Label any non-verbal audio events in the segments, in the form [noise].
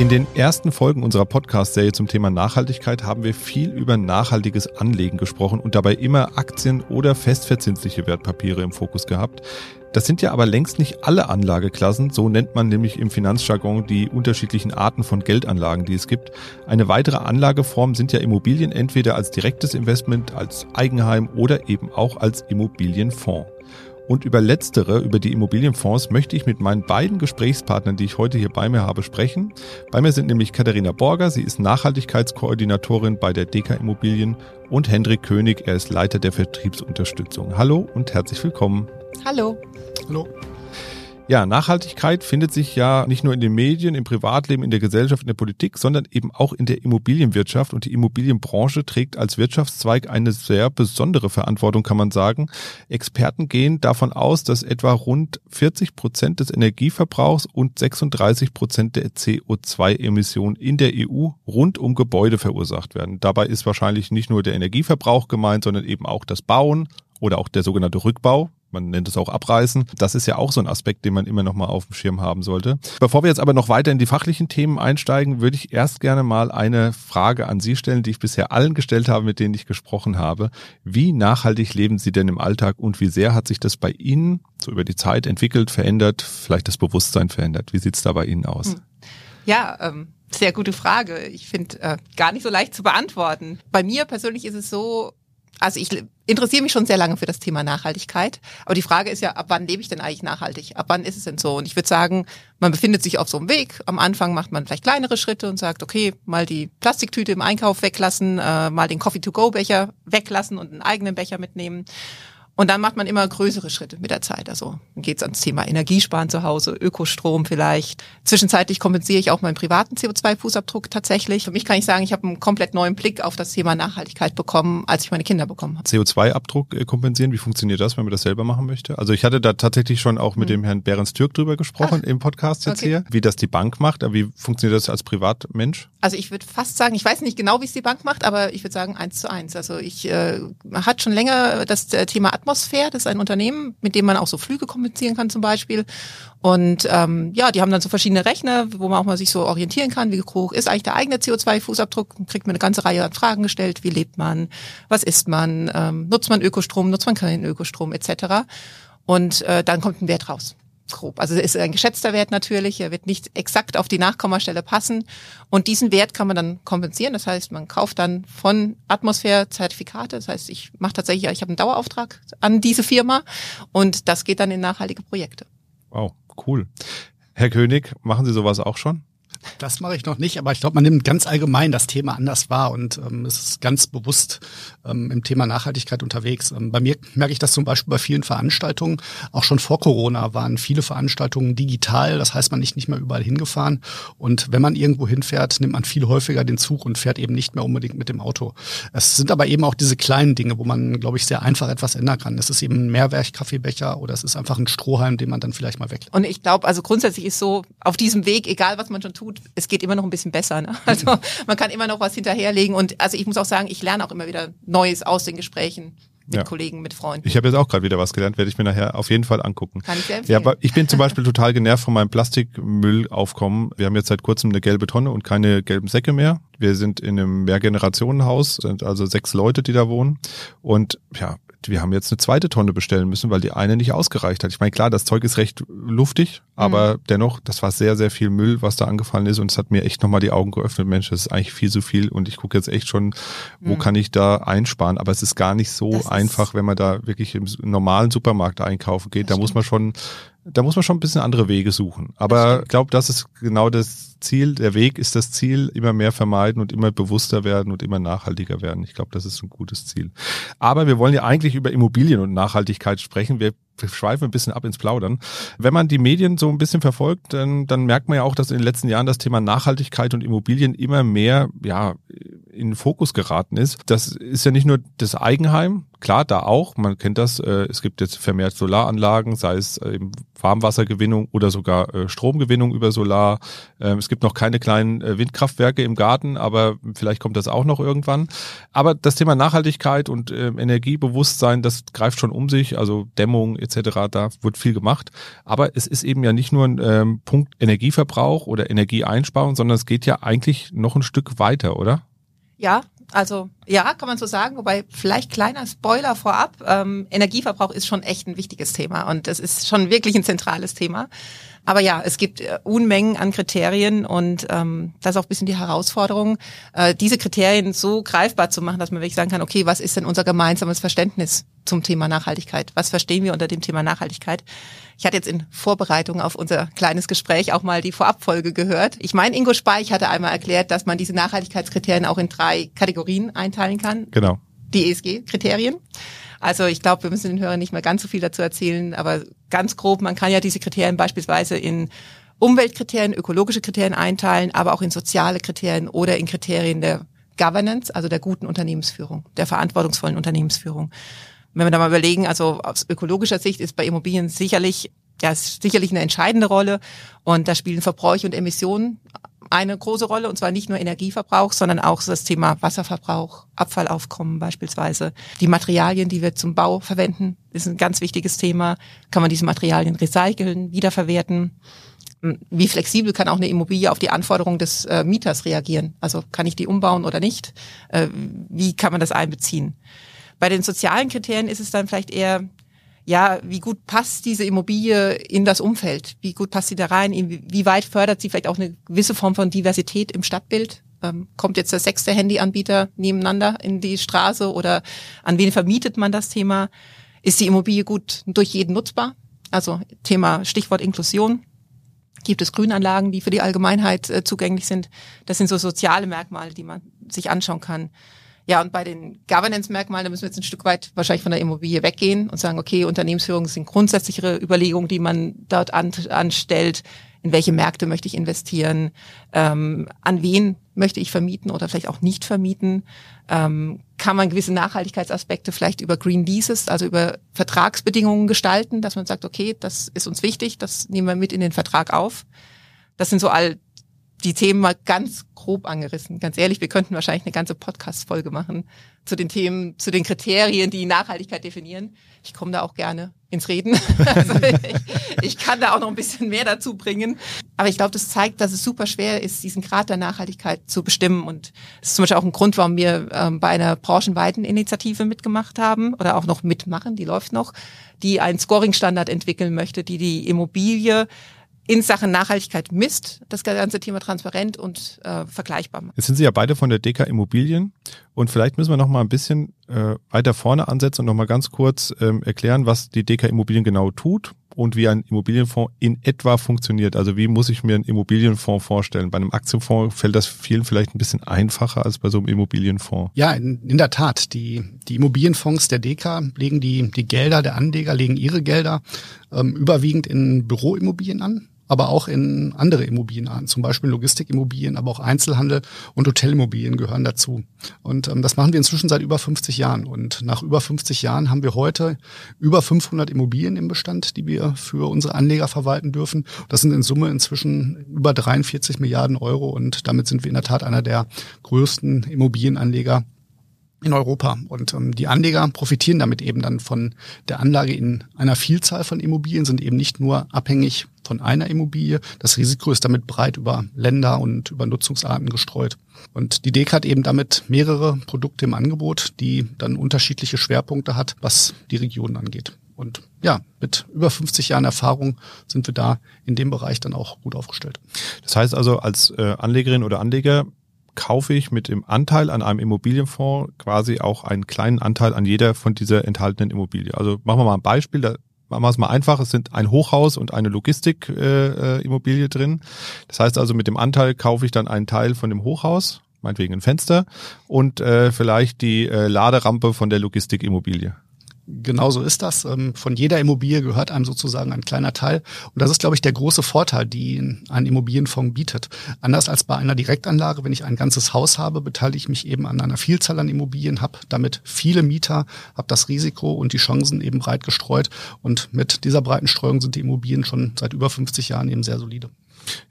In den ersten Folgen unserer Podcast-Serie zum Thema Nachhaltigkeit haben wir viel über nachhaltiges Anlegen gesprochen und dabei immer Aktien oder festverzinsliche Wertpapiere im Fokus gehabt. Das sind ja aber längst nicht alle Anlageklassen, so nennt man nämlich im Finanzjargon die unterschiedlichen Arten von Geldanlagen, die es gibt. Eine weitere Anlageform sind ja Immobilien entweder als direktes Investment, als Eigenheim oder eben auch als Immobilienfonds. Und über letztere, über die Immobilienfonds, möchte ich mit meinen beiden Gesprächspartnern, die ich heute hier bei mir habe, sprechen. Bei mir sind nämlich Katharina Borger, sie ist Nachhaltigkeitskoordinatorin bei der DK Immobilien und Hendrik König, er ist Leiter der Vertriebsunterstützung. Hallo und herzlich willkommen. Hallo. Hallo. Ja, Nachhaltigkeit findet sich ja nicht nur in den Medien, im Privatleben, in der Gesellschaft, in der Politik, sondern eben auch in der Immobilienwirtschaft. Und die Immobilienbranche trägt als Wirtschaftszweig eine sehr besondere Verantwortung, kann man sagen. Experten gehen davon aus, dass etwa rund 40 Prozent des Energieverbrauchs und 36 Prozent der CO2-Emissionen in der EU rund um Gebäude verursacht werden. Dabei ist wahrscheinlich nicht nur der Energieverbrauch gemeint, sondern eben auch das Bauen oder auch der sogenannte Rückbau man nennt es auch Abreißen. Das ist ja auch so ein Aspekt, den man immer noch mal auf dem Schirm haben sollte. Bevor wir jetzt aber noch weiter in die fachlichen Themen einsteigen, würde ich erst gerne mal eine Frage an Sie stellen, die ich bisher allen gestellt habe, mit denen ich gesprochen habe. Wie nachhaltig leben Sie denn im Alltag und wie sehr hat sich das bei Ihnen so über die Zeit entwickelt, verändert, vielleicht das Bewusstsein verändert? Wie sieht es da bei Ihnen aus? Hm. Ja, ähm, sehr gute Frage. Ich finde äh, gar nicht so leicht zu beantworten. Bei mir persönlich ist es so, also ich interessiere mich schon sehr lange für das Thema Nachhaltigkeit. Aber die Frage ist ja, ab wann lebe ich denn eigentlich nachhaltig? Ab wann ist es denn so? Und ich würde sagen, man befindet sich auf so einem Weg. Am Anfang macht man vielleicht kleinere Schritte und sagt, okay, mal die Plastiktüte im Einkauf weglassen, äh, mal den Coffee-to-go-Becher weglassen und einen eigenen Becher mitnehmen. Und dann macht man immer größere Schritte mit der Zeit. Also dann geht es ans Thema Energiesparen zu Hause, Ökostrom vielleicht. Zwischenzeitlich kompensiere ich auch meinen privaten CO2-Fußabdruck tatsächlich. Für mich kann ich sagen, ich habe einen komplett neuen Blick auf das Thema Nachhaltigkeit bekommen, als ich meine Kinder bekommen habe. CO2-Abdruck äh, kompensieren, wie funktioniert das, wenn man das selber machen möchte? Also ich hatte da tatsächlich schon auch mit hm. dem Herrn Behrens Türk drüber gesprochen Ach, im Podcast jetzt okay. hier, wie das die Bank macht. Aber wie funktioniert das als Privatmensch? Also ich würde fast sagen, ich weiß nicht genau, wie es die Bank macht, aber ich würde sagen eins zu eins. Also ich äh, hat schon länger das äh, Thema Atmosphäre das ist ein Unternehmen, mit dem man auch so Flüge kommunizieren kann zum Beispiel. Und ähm, ja, die haben dann so verschiedene Rechner, wo man auch mal sich so orientieren kann, wie hoch ist eigentlich der eigene CO2-Fußabdruck. Kriegt man eine ganze Reihe an Fragen gestellt, wie lebt man, was isst man, ähm, nutzt man Ökostrom, nutzt man keinen Ökostrom etc. Und äh, dann kommt ein Wert raus grob. Also ist ein geschätzter Wert natürlich, er wird nicht exakt auf die Nachkommastelle passen. Und diesen Wert kann man dann kompensieren. Das heißt, man kauft dann von Atmosphäre Zertifikate. Das heißt, ich mache tatsächlich, ich habe einen Dauerauftrag an diese Firma und das geht dann in nachhaltige Projekte. Wow, cool. Herr König, machen Sie sowas auch schon? Das mache ich noch nicht, aber ich glaube, man nimmt ganz allgemein das Thema anders wahr und ähm, es ist ganz bewusst ähm, im Thema Nachhaltigkeit unterwegs. Ähm, bei mir merke ich das zum Beispiel bei vielen Veranstaltungen. Auch schon vor Corona waren viele Veranstaltungen digital. Das heißt, man ist nicht mehr überall hingefahren. Und wenn man irgendwo hinfährt, nimmt man viel häufiger den Zug und fährt eben nicht mehr unbedingt mit dem Auto. Es sind aber eben auch diese kleinen Dinge, wo man, glaube ich, sehr einfach etwas ändern kann. Es ist eben ein Mehrwerk-Kaffeebecher oder es ist einfach ein Strohhalm, den man dann vielleicht mal weglässt. Und ich glaube, also grundsätzlich ist so, auf diesem Weg, egal was man schon tut, gut, es geht immer noch ein bisschen besser. Ne? Also [laughs] man kann immer noch was hinterherlegen und also ich muss auch sagen, ich lerne auch immer wieder Neues aus den Gesprächen mit ja. Kollegen, mit Freunden. Ich habe jetzt auch gerade wieder was gelernt, werde ich mir nachher auf jeden Fall angucken. Kann ich sehr empfehlen. Ja, aber ich bin zum Beispiel total genervt von meinem Plastikmüllaufkommen. Wir haben jetzt seit kurzem eine gelbe Tonne und keine gelben Säcke mehr. Wir sind in einem Mehrgenerationenhaus, sind also sechs Leute, die da wohnen. Und ja, wir haben jetzt eine zweite Tonne bestellen müssen, weil die eine nicht ausgereicht hat. Ich meine, klar, das Zeug ist recht luftig, aber mhm. dennoch, das war sehr, sehr viel Müll, was da angefallen ist und es hat mir echt nochmal die Augen geöffnet. Mensch, das ist eigentlich viel zu viel und ich gucke jetzt echt schon, wo mhm. kann ich da einsparen, aber es ist gar nicht so das einfach, wenn man da wirklich im normalen Supermarkt einkaufen geht. Da muss man schon da muss man schon ein bisschen andere Wege suchen. Aber ich glaube, das ist genau das Ziel. Der Weg ist das Ziel. Immer mehr vermeiden und immer bewusster werden und immer nachhaltiger werden. Ich glaube, das ist ein gutes Ziel. Aber wir wollen ja eigentlich über Immobilien und Nachhaltigkeit sprechen. Wir schweifen ein bisschen ab ins Plaudern. Wenn man die Medien so ein bisschen verfolgt, dann, dann merkt man ja auch, dass in den letzten Jahren das Thema Nachhaltigkeit und Immobilien immer mehr ja, in den Fokus geraten ist. Das ist ja nicht nur das Eigenheim, klar, da auch, man kennt das, äh, es gibt jetzt vermehrt Solaranlagen, sei es eben Warmwassergewinnung oder sogar äh, Stromgewinnung über Solar. Ähm, es gibt noch keine kleinen äh, Windkraftwerke im Garten, aber vielleicht kommt das auch noch irgendwann. Aber das Thema Nachhaltigkeit und Energiebewusstsein, das greift schon um sich, also Dämmung etc etc. Da wird viel gemacht. Aber es ist eben ja nicht nur ein ähm, Punkt Energieverbrauch oder Energieeinsparung, sondern es geht ja eigentlich noch ein Stück weiter, oder? Ja, also ja, kann man so sagen, wobei vielleicht kleiner Spoiler vorab. Ähm, Energieverbrauch ist schon echt ein wichtiges Thema und es ist schon wirklich ein zentrales Thema. Aber ja, es gibt äh, Unmengen an Kriterien und ähm, das ist auch ein bisschen die Herausforderung, äh, diese Kriterien so greifbar zu machen, dass man wirklich sagen kann, okay, was ist denn unser gemeinsames Verständnis zum Thema Nachhaltigkeit? Was verstehen wir unter dem Thema Nachhaltigkeit? Ich hatte jetzt in Vorbereitung auf unser kleines Gespräch auch mal die Vorabfolge gehört. Ich meine, Ingo Speich hatte einmal erklärt, dass man diese Nachhaltigkeitskriterien auch in drei Kategorien einteilen kann. Genau. Die ESG-Kriterien. Also ich glaube, wir müssen den Hörern nicht mehr ganz so viel dazu erzählen, aber ganz grob, man kann ja diese Kriterien beispielsweise in Umweltkriterien, ökologische Kriterien einteilen, aber auch in soziale Kriterien oder in Kriterien der Governance, also der guten Unternehmensführung, der verantwortungsvollen Unternehmensführung. Wenn wir da mal überlegen, also aus ökologischer Sicht ist bei Immobilien sicherlich ja, ist sicherlich eine entscheidende Rolle und da spielen Verbräuche und Emissionen eine große Rolle, und zwar nicht nur Energieverbrauch, sondern auch das Thema Wasserverbrauch, Abfallaufkommen beispielsweise. Die Materialien, die wir zum Bau verwenden, ist ein ganz wichtiges Thema. Kann man diese Materialien recyceln, wiederverwerten? Hm, wie flexibel kann auch eine Immobilie auf die Anforderungen des äh, Mieters reagieren? Also kann ich die umbauen oder nicht? Äh, wie kann man das einbeziehen? Bei den sozialen Kriterien ist es dann vielleicht eher ja, wie gut passt diese Immobilie in das Umfeld? Wie gut passt sie da rein? Wie weit fördert sie vielleicht auch eine gewisse Form von Diversität im Stadtbild? Ähm, kommt jetzt der sechste Handyanbieter nebeneinander in die Straße oder an wen vermietet man das Thema? Ist die Immobilie gut durch jeden nutzbar? Also Thema Stichwort Inklusion. Gibt es Grünanlagen, die für die Allgemeinheit äh, zugänglich sind? Das sind so soziale Merkmale, die man sich anschauen kann. Ja, und bei den Governance-Merkmalen, da müssen wir jetzt ein Stück weit wahrscheinlich von der Immobilie weggehen und sagen, okay, Unternehmensführung sind grundsätzlichere Überlegungen, die man dort an, anstellt. In welche Märkte möchte ich investieren? Ähm, an wen möchte ich vermieten oder vielleicht auch nicht vermieten? Ähm, kann man gewisse Nachhaltigkeitsaspekte vielleicht über Green Leases, also über Vertragsbedingungen gestalten, dass man sagt, okay, das ist uns wichtig, das nehmen wir mit in den Vertrag auf. Das sind so all die Themen mal ganz grob angerissen. Ganz ehrlich, wir könnten wahrscheinlich eine ganze Podcast-Folge machen zu den Themen, zu den Kriterien, die Nachhaltigkeit definieren. Ich komme da auch gerne ins Reden. [laughs] Also ich, ich, kann da auch noch ein bisschen mehr dazu bringen. Aber ich glaube, das zeigt, dass es super schwer ist, diesen Grad der Nachhaltigkeit zu bestimmen. Und das ist zum Beispiel auch ein Grund, warum wir ähm, bei einer branchenweiten Initiative mitgemacht haben oder auch noch mitmachen, die läuft noch, die einen Scoring-Standard entwickeln möchte, die die Immobilie in Sachen Nachhaltigkeit misst, das ganze Thema transparent und äh, vergleichbar macht. Jetzt sind Sie ja beide von der DK Immobilien und vielleicht müssen wir noch mal ein bisschen äh, weiter vorne ansetzen und noch mal ganz kurz ähm, erklären, was die DK Immobilien genau tut und wie ein Immobilienfonds in etwa funktioniert. Also wie muss ich mir einen Immobilienfonds vorstellen? Bei einem Aktienfonds fällt das vielen vielleicht ein bisschen einfacher als bei so einem Immobilienfonds. Ja, in, in der Tat. Die, die Immobilienfonds der DK legen die, die Gelder der Anleger, legen ihre Gelder ähm, überwiegend in Büroimmobilien an aber auch in andere Immobilien an, zum Beispiel Logistikimmobilien, aber auch Einzelhandel und Hotelimmobilien gehören dazu. Und ähm, das machen wir inzwischen seit über 50 Jahren. Und nach über 50 Jahren haben wir heute über 500 Immobilien im Bestand, die wir für unsere Anleger verwalten dürfen. Das sind in Summe inzwischen über 43 Milliarden Euro und damit sind wir in der Tat einer der größten Immobilienanleger in Europa. Und ähm, die Anleger profitieren damit eben dann von der Anlage in einer Vielzahl von Immobilien, sind eben nicht nur abhängig von einer Immobilie. Das Risiko ist damit breit über Länder und über Nutzungsarten gestreut. Und die DEK hat eben damit mehrere Produkte im Angebot, die dann unterschiedliche Schwerpunkte hat, was die Region angeht. Und ja, mit über 50 Jahren Erfahrung sind wir da in dem Bereich dann auch gut aufgestellt. Das heißt also, als äh, Anlegerin oder Anleger kaufe ich mit dem Anteil an einem Immobilienfonds quasi auch einen kleinen Anteil an jeder von dieser enthaltenen Immobilie. Also machen wir mal ein Beispiel, da machen wir es mal einfach, es sind ein Hochhaus und eine Logistikimmobilie äh, drin. Das heißt also, mit dem Anteil kaufe ich dann einen Teil von dem Hochhaus, meinetwegen ein Fenster, und äh, vielleicht die äh, Laderampe von der Logistikimmobilie. Genauso ist das. Ähm, von jeder Immobilie gehört einem sozusagen ein kleiner Teil. Und das ist, glaube ich, der große Vorteil, den ein Immobilienfonds bietet. Anders als bei einer Direktanlage, wenn ich ein ganzes Haus habe, beteilige ich mich eben an einer Vielzahl an Immobilien, habe damit viele Mieter, habe das Risiko und die Chancen eben breit gestreut. Und mit dieser breiten Streuung sind die Immobilien schon seit über 50 Jahren eben sehr solide.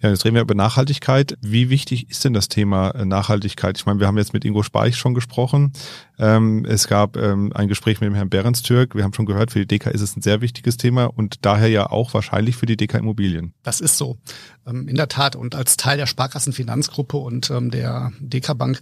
Ja, jetzt reden wir über Nachhaltigkeit. Wie wichtig ist denn das Thema äh, Nachhaltigkeit? Ich meine, wir haben jetzt mit Ingo Speich schon gesprochen. Ähm, es gab ähm, ein Gespräch mit dem Herrn Behrens-Türk. Wir haben schon gehört, für die DK ist es ein sehr wichtiges Thema und daher ja auch wahrscheinlich für die DK Immobilien. Das ist so. Ähm, in der Tat. Und als Teil der Sparkassenfinanzgruppe und der DK Bank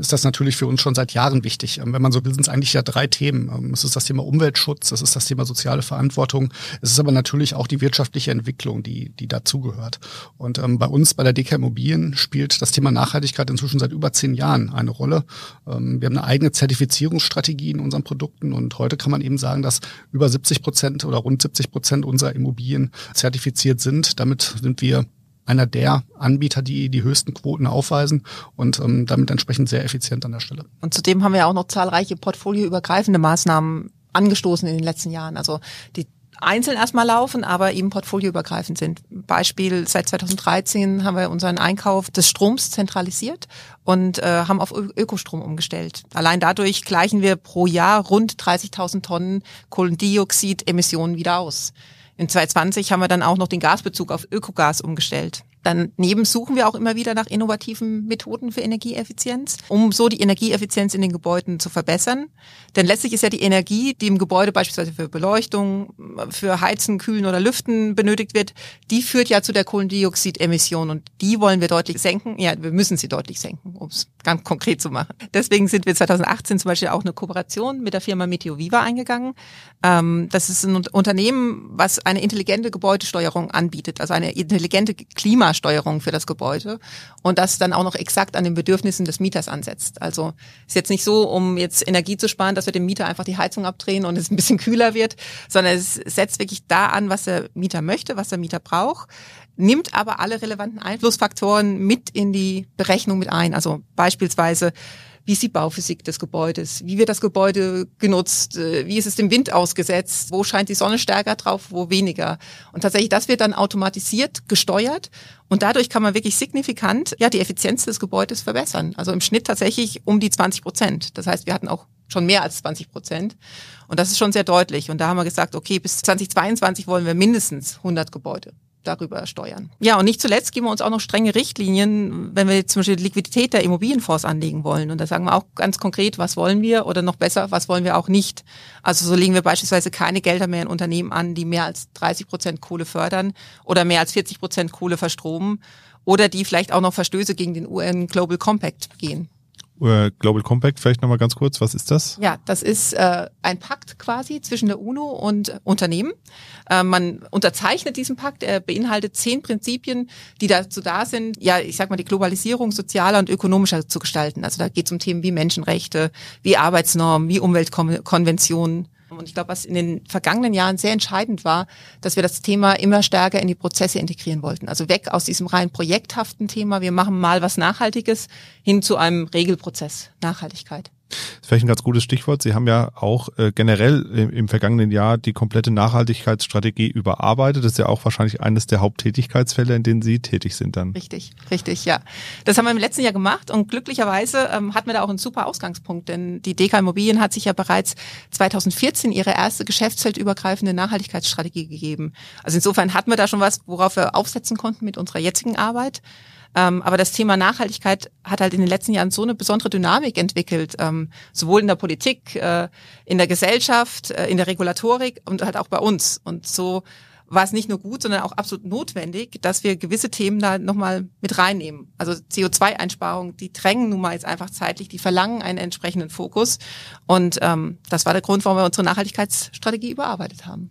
ist das natürlich für uns schon seit Jahren wichtig. Wenn man so will, sind es eigentlich ja drei Themen. Es ist das Thema Umweltschutz, es ist das Thema soziale Verantwortung, es ist aber natürlich auch die wirtschaftliche Entwicklung, die, die dazugehört. Und ähm, bei uns, bei der DK Immobilien, spielt das Thema Nachhaltigkeit inzwischen seit über zehn Jahren eine Rolle. Ähm, wir haben eine eigene Zertifizierungsstrategie in unseren Produkten und heute kann man eben sagen, dass über 70 Prozent oder rund 70 Prozent unserer Immobilien zertifiziert sind. Damit sind wir einer der Anbieter, die die höchsten Quoten aufweisen und ähm, damit entsprechend sehr effizient an der Stelle. Und zudem haben wir auch noch zahlreiche portfolioübergreifende Maßnahmen angestoßen in den letzten Jahren. Also die einzeln erstmal laufen, aber eben portfolioübergreifend sind. Beispiel seit 2013 haben wir unseren Einkauf des Stroms zentralisiert und äh, haben auf Ökostrom umgestellt. Allein dadurch gleichen wir pro Jahr rund 30.000 Tonnen Kohlendioxid-Emissionen wieder aus. In 2020 haben wir dann auch noch den Gasbezug auf Ökogas umgestellt. Daneben suchen wir auch immer wieder nach innovativen Methoden für Energieeffizienz, um so die Energieeffizienz in den Gebäuden zu verbessern. Denn letztlich ist ja die Energie, die im Gebäude beispielsweise für Beleuchtung, für Heizen, Kühlen oder Lüften benötigt wird, die führt ja zu der Kohlendioxidemission und die wollen wir deutlich senken. Ja, wir müssen sie deutlich senken, um es ganz konkret zu machen. Deswegen sind wir 2018 zum Beispiel auch eine Kooperation mit der Firma Meteoviva eingegangen. Ähm, das ist ein Unternehmen, was eine intelligente Gebäudesteuerung anbietet, also eine intelligente Klima Steuerung für das Gebäude und das dann auch noch exakt an den Bedürfnissen des Mieters ansetzt. Also ist jetzt nicht so, um jetzt Energie zu sparen, dass wir dem Mieter einfach die Heizung abdrehen und es ein bisschen [laughs] kühler wird, sondern es setzt wirklich da an, was der Mieter möchte, was der Mieter braucht nimmt aber alle relevanten Einflussfaktoren mit in die Berechnung mit ein. Also beispielsweise wie ist die Bauphysik des Gebäudes? Wie wird das Gebäude genutzt? Äh, wie ist es dem Wind ausgesetzt? Wo scheint die Sonne stärker drauf, wo weniger? Und tatsächlich, das wird dann automatisiert gesteuert und dadurch kann man wirklich signifikant ja die Effizienz des Gebäudes verbessern. Also im Schnitt tatsächlich um die 20 Prozent. Das heißt, wir hatten auch schon mehr als 20 Prozent. Und das ist schon sehr deutlich. Und da haben wir gesagt, okay, bis 2022 wollen wir mindestens 100 Gebäude darüber steuern. Ja, und nicht zuletzt geben wir uns auch noch strenge Richtlinien, wenn wir zum Beispiel Liquidität der Immobilienfonds anlegen wollen. Und da sagen wir auch ganz konkret, was wollen wir oder noch besser, was wollen wir auch nicht. Also so legen wir beispielsweise keine Gelder mehr in Unternehmen an, die mehr als 30 Prozent Kohle fördern oder mehr als 40 Prozent Kohle verstromen oder die vielleicht auch noch Verstöße gegen den UN Global Compact begehen. Äh, Global Compact, vielleicht nochmal ganz kurz, was ist das? Ja, das ist äh, ein Pakt quasi zwischen der UNO und Unternehmen. Äh, man unterzeichnet diesen Pakt, er beinhaltet zehn Prinzipien, die dazu da sind, ja, ich sag mal, die Globalisierung sozialer und ökonomischer zu gestalten. Also da geht es um Themen wie Menschenrechte, wie Arbeitsnormen, wie Umweltkonventionen, und ich glaube, was in den vergangenen Jahren sehr entscheidend war, dass wir das Thema immer stärker in die Prozesse integrieren wollten. Also weg aus diesem rein projekthaften Thema, wir machen mal was Nachhaltiges, hin zu einem Regelprozess Nachhaltigkeit. Das ist vielleicht ein ganz gutes Stichwort. Sie haben ja auch äh, generell im, im, vergangenen Jahr die komplette Nachhaltigkeitsstrategie überarbeitet. Das ist ja auch wahrscheinlich eines der Haupttätigkeitsfelder, in denen Sie tätig sind dann. Richtig, richtig, ja. Das haben wir im letzten Jahr gemacht und glücklicherweise ähm, hatten wir da auch einen super Ausgangspunkt, denn die DK Immobilien hat sich ja bereits 2014 ihre erste geschäftsfeldübergreifende Nachhaltigkeitsstrategie gegeben. Also insofern hatten wir da schon was, worauf wir aufsetzen konnten mit unserer jetzigen Arbeit. Ähm, aber das Thema Nachhaltigkeit hat halt in den letzten Jahren so eine besondere Dynamik entwickelt, ähm, sowohl in der Politik, äh, in der Gesellschaft, äh, in der Regulatorik und halt auch bei uns. Und so war es nicht nur gut, sondern auch absolut notwendig, dass wir gewisse Themen da nochmal mit reinnehmen. Also CO2-Einsparungen, die drängen nun mal jetzt einfach zeitlich, die verlangen einen entsprechenden Fokus. Und ähm, das war der Grund, warum wir unsere Nachhaltigkeitsstrategie überarbeitet haben.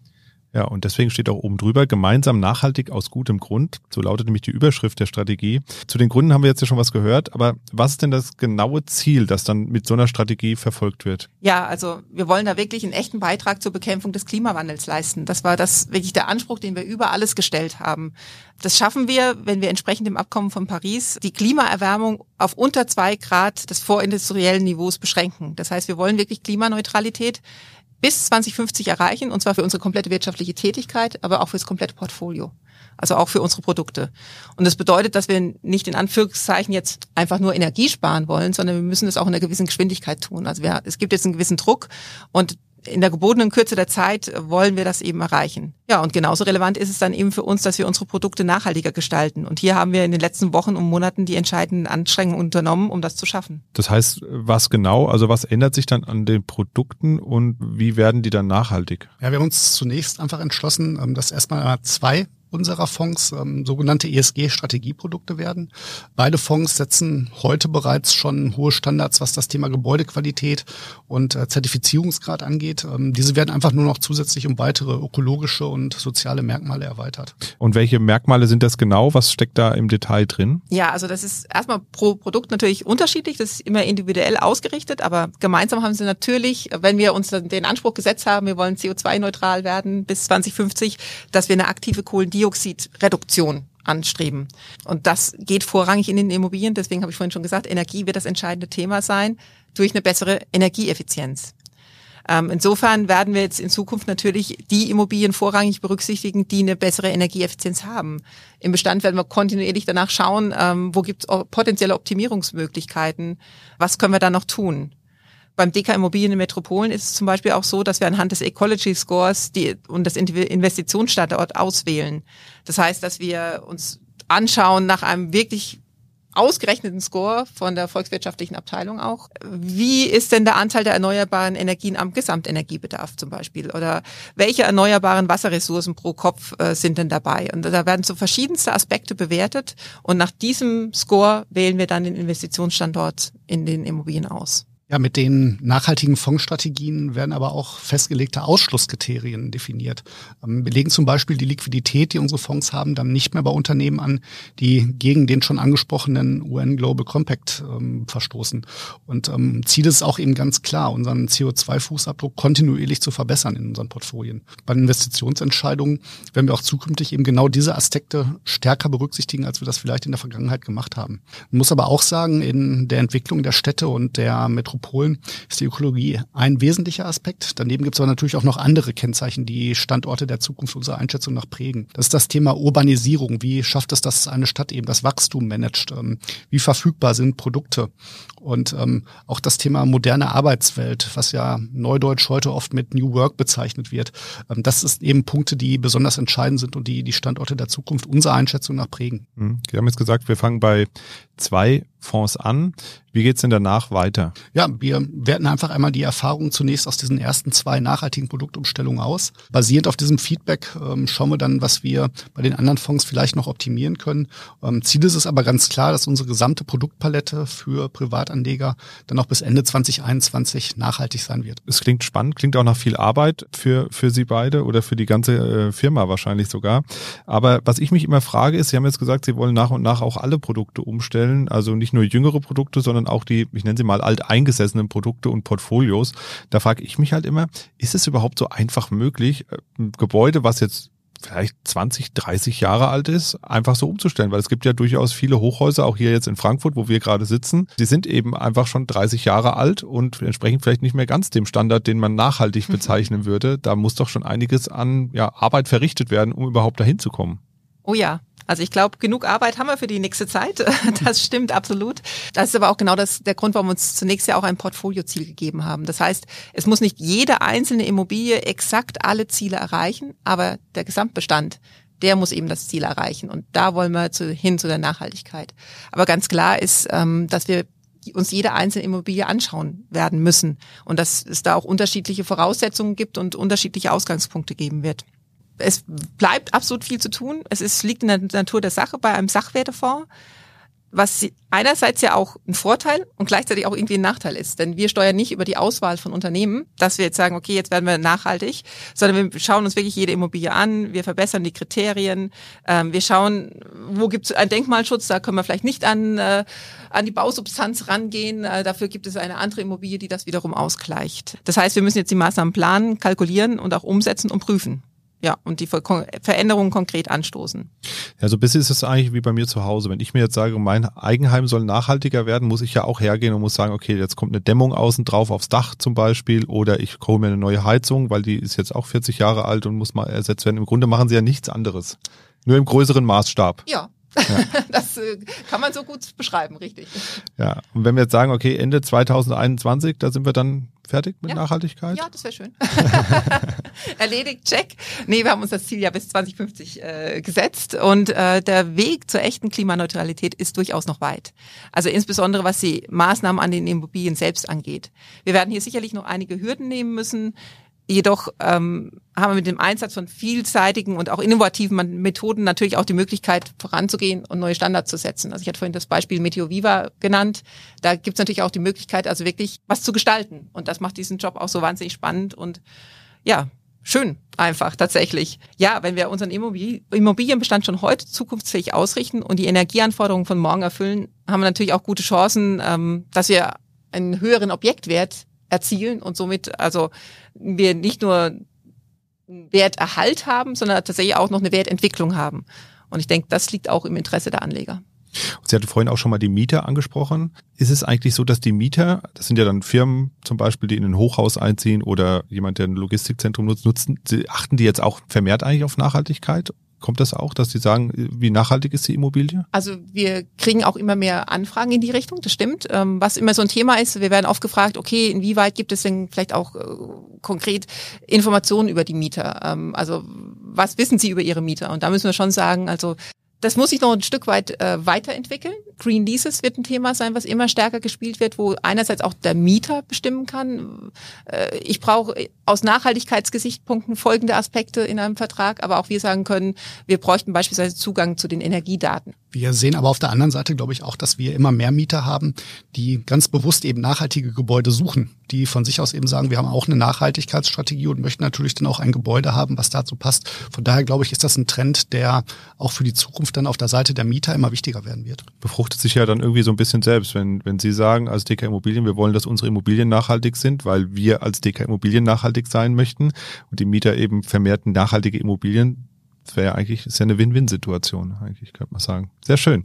Ja, und deswegen steht auch oben drüber, gemeinsam nachhaltig aus gutem Grund. So lautet nämlich die Überschrift der Strategie. Zu den Gründen haben wir jetzt ja schon was gehört, aber was ist denn das genaue Ziel, das dann mit so einer Strategie verfolgt wird? Ja, also wir wollen da wirklich einen echten Beitrag zur Bekämpfung des Klimawandels leisten. Das war das wirklich der Anspruch, den wir über alles gestellt haben. Das schaffen wir, wenn wir entsprechend dem Abkommen von Paris die Klimaerwärmung auf unter zwei Grad des vorindustriellen Niveaus beschränken. Das heißt, wir wollen wirklich Klimaneutralität bis 2050 erreichen, und zwar für unsere komplette wirtschaftliche Tätigkeit, aber auch für das komplette Portfolio. Also auch für unsere Produkte. Und das bedeutet, dass wir nicht in Anführungszeichen jetzt einfach nur Energie sparen wollen, sondern wir müssen das auch in einer gewissen Geschwindigkeit tun. Also wir, es gibt jetzt einen gewissen Druck und in der gebotenen Kürze der Zeit wollen wir das eben erreichen. Ja, und genauso relevant ist es dann eben für uns, dass wir unsere Produkte nachhaltiger gestalten. Und hier haben wir in den letzten Wochen und Monaten die entscheidenden Anstrengungen unternommen, um das zu schaffen. Das heißt, was genau, also was ändert sich dann an den Produkten und wie werden die dann nachhaltig? Ja, wir haben uns zunächst einfach entschlossen, ähm, dass erstmal zwei unserer Fonds ähm, sogenannte ESG-Strategieprodukte werden. Beide Fonds setzen heute bereits schon hohe Standards, was das Thema Gebäudequalität und äh, Zertifizierungsgrad angeht. Ähm, diese werden einfach nur noch zusätzlich um weitere ökologische und soziale Merkmale erweitert. Und welche Merkmale sind das genau? Was steckt da im Detail drin? Ja, also das ist erstmal pro Produkt natürlich unterschiedlich. Das ist immer individuell ausgerichtet, aber gemeinsam haben sie natürlich, wenn wir uns den Anspruch gesetzt haben, wir wollen CO2-neutral werden bis 2050, dass wir eine aktive Kohlendioxid Kohlendioxidreduktion anstreben. Und das geht vorrangig in den Immobilien. Deswegen habe ich vorhin schon gesagt, Energie wird das entscheidende Thema sein durch eine bessere Energieeffizienz. Ähm, insofern werden wir jetzt in Zukunft natürlich die Immobilien vorrangig berücksichtigen, die eine bessere Energieeffizienz haben. Im Bestand werden wir kontinuierlich danach schauen, ähm, wo gibt es potenzielle Optimierungsmöglichkeiten, was können wir da noch tun. Beim DK Immobilien in Metropolen ist es zum Beispiel auch so, dass wir anhand des Ecology Scores die, und des Investitionsstandort auswählen. Das heißt, dass wir uns anschauen nach einem wirklich ausgerechneten Score von der volkswirtschaftlichen Abteilung auch. Wie ist denn der Anteil der erneuerbaren Energien am Gesamtenergiebedarf zum Beispiel? Oder welche erneuerbaren Wasserressourcen pro Kopf äh, sind denn dabei? Und da werden so verschiedenste Aspekte bewertet und nach diesem Score wählen wir dann den Investitionsstandort in den Immobilien aus. Ja, mit den nachhaltigen Fondsstrategien werden aber auch festgelegte Ausschlusskriterien definiert. Ähm, wir legen zum Beispiel die Liquidität, die unsere Fonds haben, dann nicht mehr bei Unternehmen an, die gegen den schon angesprochenen UN Global Compact ähm, verstoßen. Und ähm, Ziel ist auch eben ganz klar, unseren CO2-Fußabdruck kontinuierlich zu verbessern in unseren Portfolien. Bei Investitionsentscheidungen werden wir auch zukünftig eben genau diese Aspekte stärker berücksichtigen, als wir das vielleicht in der Vergangenheit gemacht haben. Man muss aber auch sagen, in der Entwicklung der Städte und der Metropole Metropolen ist die Ökologie ein wesentlicher Aspekt. Daneben gibt es aber natürlich auch noch andere Kennzeichen, die Standorte der Zukunft unserer Einschätzung nach prägen. Das ist das Thema Urbanisierung. Wie schafft es, dass eine Stadt eben das Wachstum managt? Ähm, wie verfügbar sind Produkte? Und ähm, auch das Thema moderne Arbeitswelt, was ja neudeutsch heute oft mit New Work bezeichnet wird. Ähm, das ist eben Punkte, die besonders entscheidend sind und die die Standorte der Zukunft unserer Einschätzung nach prägen. Hm. Wir haben jetzt gesagt, wir fangen bei zwei Fonds an. Wie geht's denn danach weiter? Ja, wir werten einfach einmal die Erfahrungen zunächst aus diesen ersten zwei nachhaltigen Produktumstellungen aus. Basierend auf diesem Feedback ähm, schauen wir dann, was wir bei den anderen Fonds vielleicht noch optimieren können. Ähm, Ziel ist es aber ganz klar, dass unsere gesamte Produktpalette für Privatanleger dann auch bis Ende 2021 nachhaltig sein wird. Es klingt spannend, klingt auch nach viel Arbeit für, für Sie beide oder für die ganze äh, Firma wahrscheinlich sogar. Aber was ich mich immer frage ist, Sie haben jetzt gesagt, Sie wollen nach und nach auch alle Produkte umstellen, also nicht nur jüngere Produkte, sondern auch die, ich nenne sie mal alteingesessenen Produkte und Portfolios. Da frage ich mich halt immer, ist es überhaupt so einfach möglich, äh, ein Gebäude, was jetzt vielleicht 20, 30 Jahre alt ist, einfach so umzustellen, weil es gibt ja durchaus viele Hochhäuser, auch hier jetzt in Frankfurt, wo wir gerade sitzen, die sind eben einfach schon 30 Jahre alt und entsprechen vielleicht nicht mehr ganz dem Standard, den man nachhaltig bezeichnen würde. Da muss doch schon einiges an ja, Arbeit verrichtet werden, um überhaupt dahin zu kommen. Oh ja, also ich glaube, genug Arbeit haben wir für die nächste Zeit. [laughs] Das stimmt absolut. Das ist aber auch genau das, der Grund, warum wir uns zunächst ja auch ein Portfolioziel gegeben haben. Das heißt, es muss nicht jede einzelne Immobilie exakt alle Ziele erreichen, aber der Gesamtbestand, der muss eben das Ziel erreichen. Und da wollen wir zu, hin zu der Nachhaltigkeit. Aber ganz klar ist, ähm, dass wir uns jede einzelne Immobilie anschauen werden müssen und dass es da auch unterschiedliche Voraussetzungen gibt und unterschiedliche Ausgangspunkte geben wird es bleibt absolut viel zu tun. Es ist, liegt in der Natur der Sache bei einem Sachwertefonds, was einerseits ja auch ein Vorteil und gleichzeitig auch irgendwie ein Nachteil ist. Denn wir steuern nicht über die Auswahl von Unternehmen, dass wir jetzt sagen, okay, jetzt werden wir nachhaltig, sondern wir schauen uns wirklich jede Immobilie an, wir verbessern die Kriterien, ähm, wir schauen, wo gibt es einen Denkmalschutz, da können wir vielleicht nicht an, äh, an die Bausubstanz rangehen, äh, dafür gibt es eine andere Immobilie, die das wiederum ausgleicht. Das heißt, wir müssen jetzt die Maßnahmen planen, kalkulieren und auch umsetzen und prüfen ja, und die Veränderungen konkret anstoßen. Ja, so ein bisschen ist es eigentlich wie bei mir zu Hause. Wenn ich mir jetzt sage, mein Eigenheim soll nachhaltiger werden, muss ich ja auch hergehen und muss sagen, okay, jetzt kommt eine Dämmung außen drauf aufs Dach zum Beispiel oder ich hole mir eine neue Heizung, weil die ist jetzt auch 40 Jahre alt und muss mal ersetzt werden. Im Grunde machen sie ja nichts anderes. Nur im größeren Maßstab. Ja, ja. [laughs] Das äh, kann man so gut beschreiben, richtig. Ja, und wenn wir jetzt sagen, okay, Ende 2021, da sind wir dann fertig mit ja. Nachhaltigkeit? Ja, das wäre schön. [laughs] Erledigt, check. Nee, wir haben uns das Ziel ja bis 2050 äh, gesetzt und äh, der Weg zur echten Klimaneutralität ist durchaus noch weit. Also insbesondere was die Maßnahmen an den Immobilien selbst angeht. Wir werden hier sicherlich noch einige Hürden nehmen müssen. Jedoch ähm, haben wir mit dem Einsatz von vielseitigen und auch innovativen Methoden natürlich auch die Möglichkeit, voranzugehen und neue Standards zu setzen. Also ich hatte vorhin das Beispiel Meteo Viva genannt. Da gibt es natürlich auch die Möglichkeit, also wirklich was zu gestalten. Und das macht diesen Job auch so wahnsinnig spannend und ja, schön einfach tatsächlich. Ja, wenn wir unseren Immobilienbestand schon heute zukunftsfähig ausrichten und die Energieanforderungen von morgen erfüllen, haben wir natürlich auch gute Chancen, ähm, dass wir einen höheren Objektwert erzielen und somit also wir nicht nur Werterhalt haben, sondern tatsächlich auch noch eine Wertentwicklung haben. Und ich denke, das liegt auch im Interesse der Anleger. Sie hatte vorhin auch schon mal die Mieter angesprochen. Ist es eigentlich so, dass die Mieter, das sind ja dann Firmen zum Beispiel, die in ein Hochhaus einziehen oder jemand, der ein Logistikzentrum nutzt, nutzen, achten die jetzt auch vermehrt eigentlich auf Nachhaltigkeit? Kommt das auch, dass Sie sagen, wie nachhaltig ist die Immobilie? Also wir kriegen auch immer mehr Anfragen in die Richtung, das stimmt. Ähm, was immer so ein Thema ist, wir werden oft gefragt, okay, inwieweit gibt es denn vielleicht auch äh, konkret Informationen über die Mieter? Ähm, also was wissen Sie über Ihre Mieter? Und da müssen wir schon sagen, also das muss sich noch ein Stück weit äh, weiterentwickeln. Green Leases wird ein Thema sein, was immer stärker gespielt wird, wo einerseits auch der Mieter bestimmen kann. Äh, ich brauche aus Nachhaltigkeitsgesichtspunkten folgende Aspekte in einem Vertrag, aber auch wir sagen können, wir bräuchten beispielsweise Zugang zu den Energiedaten. Wir sehen aber auf der anderen Seite, glaube ich, auch, dass wir immer mehr Mieter haben, die ganz bewusst eben nachhaltige Gebäude suchen, die von sich aus eben sagen, wir haben auch eine Nachhaltigkeitsstrategie und möchten natürlich dann auch ein Gebäude haben, was dazu passt. Von daher glaube ich, ist das ein Trend, der auch für die Zukunft dann auf der Seite der Mieter immer wichtiger werden wird. Befruchtet sich ja dann irgendwie so ein bisschen selbst, wenn, wenn Sie sagen, als DK Immobilien, wir wollen, dass unsere Immobilien nachhaltig sind, weil wir als DK Immobilien nachhaltig sein möchten und die Mieter eben vermehrt nachhaltige Immobilien das wäre ja eigentlich, ist ja eine Win-Win-Situation, eigentlich, könnte man sagen. Sehr schön.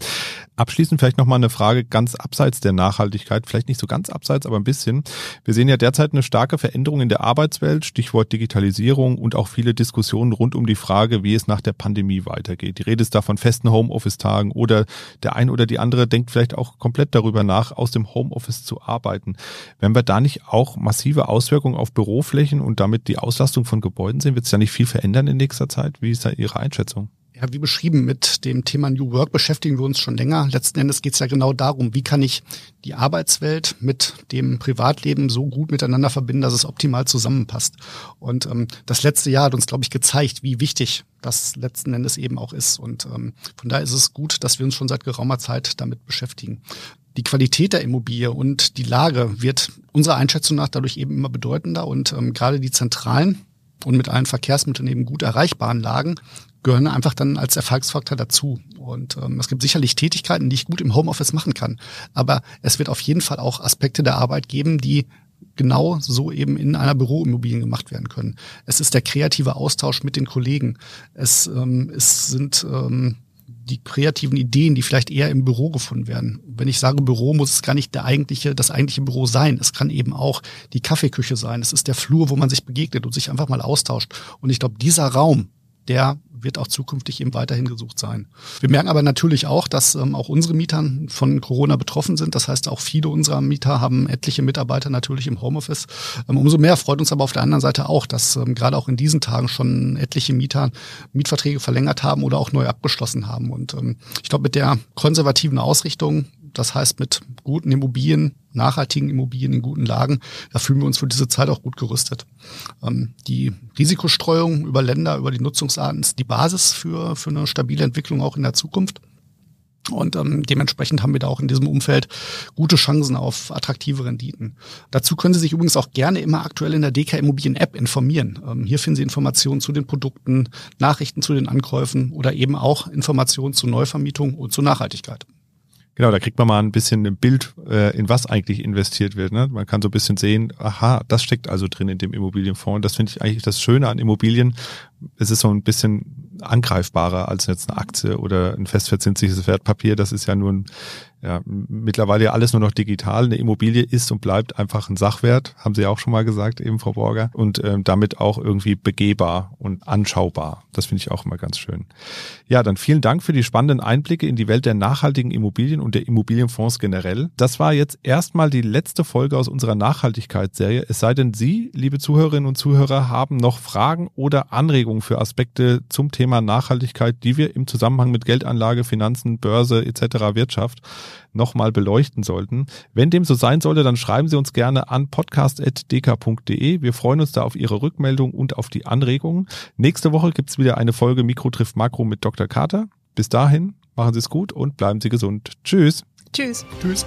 Abschließend vielleicht nochmal eine Frage ganz abseits der Nachhaltigkeit, vielleicht nicht so ganz abseits, aber ein bisschen. Wir sehen ja derzeit eine starke Veränderung in der Arbeitswelt, Stichwort Digitalisierung und auch viele Diskussionen rund um die Frage, wie es nach der Pandemie weitergeht. Die Rede ist da von festen Homeoffice-Tagen oder der ein oder die andere denkt vielleicht auch komplett darüber nach, aus dem Homeoffice zu arbeiten. Wenn wir da nicht auch massive Auswirkungen auf Büroflächen und damit die Auslastung von Gebäuden sehen, wird es ja nicht viel verändern in nächster Zeit? Wie ist da Ihre Ihre Einschätzung? Ja, wie beschrieben, mit dem Thema New Work beschäftigen wir uns schon länger. Letzten Endes geht es ja genau darum, wie kann ich die Arbeitswelt mit dem Privatleben so gut miteinander verbinden, dass es optimal zusammenpasst. Und ähm, das letzte Jahr hat uns, glaube ich, gezeigt, wie wichtig das letzten Endes eben auch ist. Und ähm, von daher ist es gut, dass wir uns schon seit geraumer Zeit damit beschäftigen. Die Qualität der Immobilie und die Lage wird unserer Einschätzung nach dadurch eben immer bedeutender und ähm, gerade die zentralen und mit allen Verkehrsmitteln eben gut erreichbaren Lagen gehören einfach dann als Erfolgsfaktor dazu. Und ähm, es gibt sicherlich Tätigkeiten, die ich gut im Homeoffice machen kann. Aber es wird auf jeden Fall auch Aspekte der Arbeit geben, die genau so eben in einer Büroimmobilie gemacht werden können. Es ist der kreative Austausch mit den Kollegen. Es, ähm, es sind ähm, die kreativen Ideen, die vielleicht eher im Büro gefunden werden. Wenn ich sage Büro, muss es gar nicht der eigentliche, das eigentliche Büro sein. Es kann eben auch die Kaffeeküche sein. Es ist der Flur, wo man sich begegnet und sich einfach mal austauscht. Und ich glaube, dieser Raum, der wird auch zukünftig eben weiterhin gesucht sein. Wir merken aber natürlich auch, dass ähm, auch unsere Mieter von Corona betroffen sind. Das heißt, auch viele unserer Mieter haben etliche Mitarbeiter natürlich im Homeoffice. Ähm, umso mehr freut uns aber auf der anderen Seite auch, dass ähm, gerade auch in diesen Tagen schon etliche Mieter Mietverträge verlängert haben oder auch neu abgeschlossen haben. Und ähm, ich glaube, mit der konservativen Ausrichtung das heißt, mit guten Immobilien, nachhaltigen Immobilien in guten Lagen, da fühlen wir uns für diese Zeit auch gut gerüstet. Ähm, die Risikostreuung über Länder, über die Nutzungsarten ist die Basis für, für eine stabile Entwicklung auch in der Zukunft. Und ähm, dementsprechend haben wir da auch in diesem Umfeld gute Chancen auf attraktive Renditen. Dazu können Sie sich übrigens auch gerne immer aktuell in der DK Immobilien App informieren. Ähm, hier finden Sie Informationen zu den Produkten, Nachrichten zu den Ankäufen oder eben auch Informationen zur Neuvermietung und zur Nachhaltigkeit. Genau, da kriegt man mal ein bisschen ein Bild, äh, in was eigentlich investiert wird. Ne? Man kann so ein bisschen sehen, aha, das steckt also drin in dem Immobilienfonds. Das finde ich eigentlich das Schöne an Immobilien. Es ist so ein bisschen angreifbarer als jetzt eine Aktie oder ein festverzinsliches Wertpapier. Das ist ja nur ein, ja, mittlerweile ja alles nur noch digital. Eine Immobilie ist und bleibt einfach ein Sachwert, haben Sie auch schon mal gesagt, eben Frau Borger, und ähm, damit auch irgendwie begehbar und anschaubar. Das finde ich auch immer ganz schön. Ja, dann vielen Dank für die spannenden Einblicke in die Welt der nachhaltigen Immobilien und der Immobilienfonds generell. Das war jetzt erstmal die letzte Folge aus unserer Nachhaltigkeitsserie. Es sei denn, Sie, liebe Zuhörerinnen und Zuhörer, haben noch Fragen oder Anregungen für Aspekte zum Thema Nachhaltigkeit, die wir im Zusammenhang mit Geldanlage, Finanzen, Börse etc. Wirtschaft nochmal beleuchten sollten. Wenn dem so sein sollte, dann schreiben Sie uns gerne an podcast.dk.de. Wir freuen uns da auf Ihre Rückmeldung und auf die Anregungen. Nächste Woche gibt's wieder eine Folge Mikro trifft Makro mit Dr. Carter. Bis dahin, machen Sie es gut und bleiben Sie gesund. Tschüss. Tschüss. Tschüss.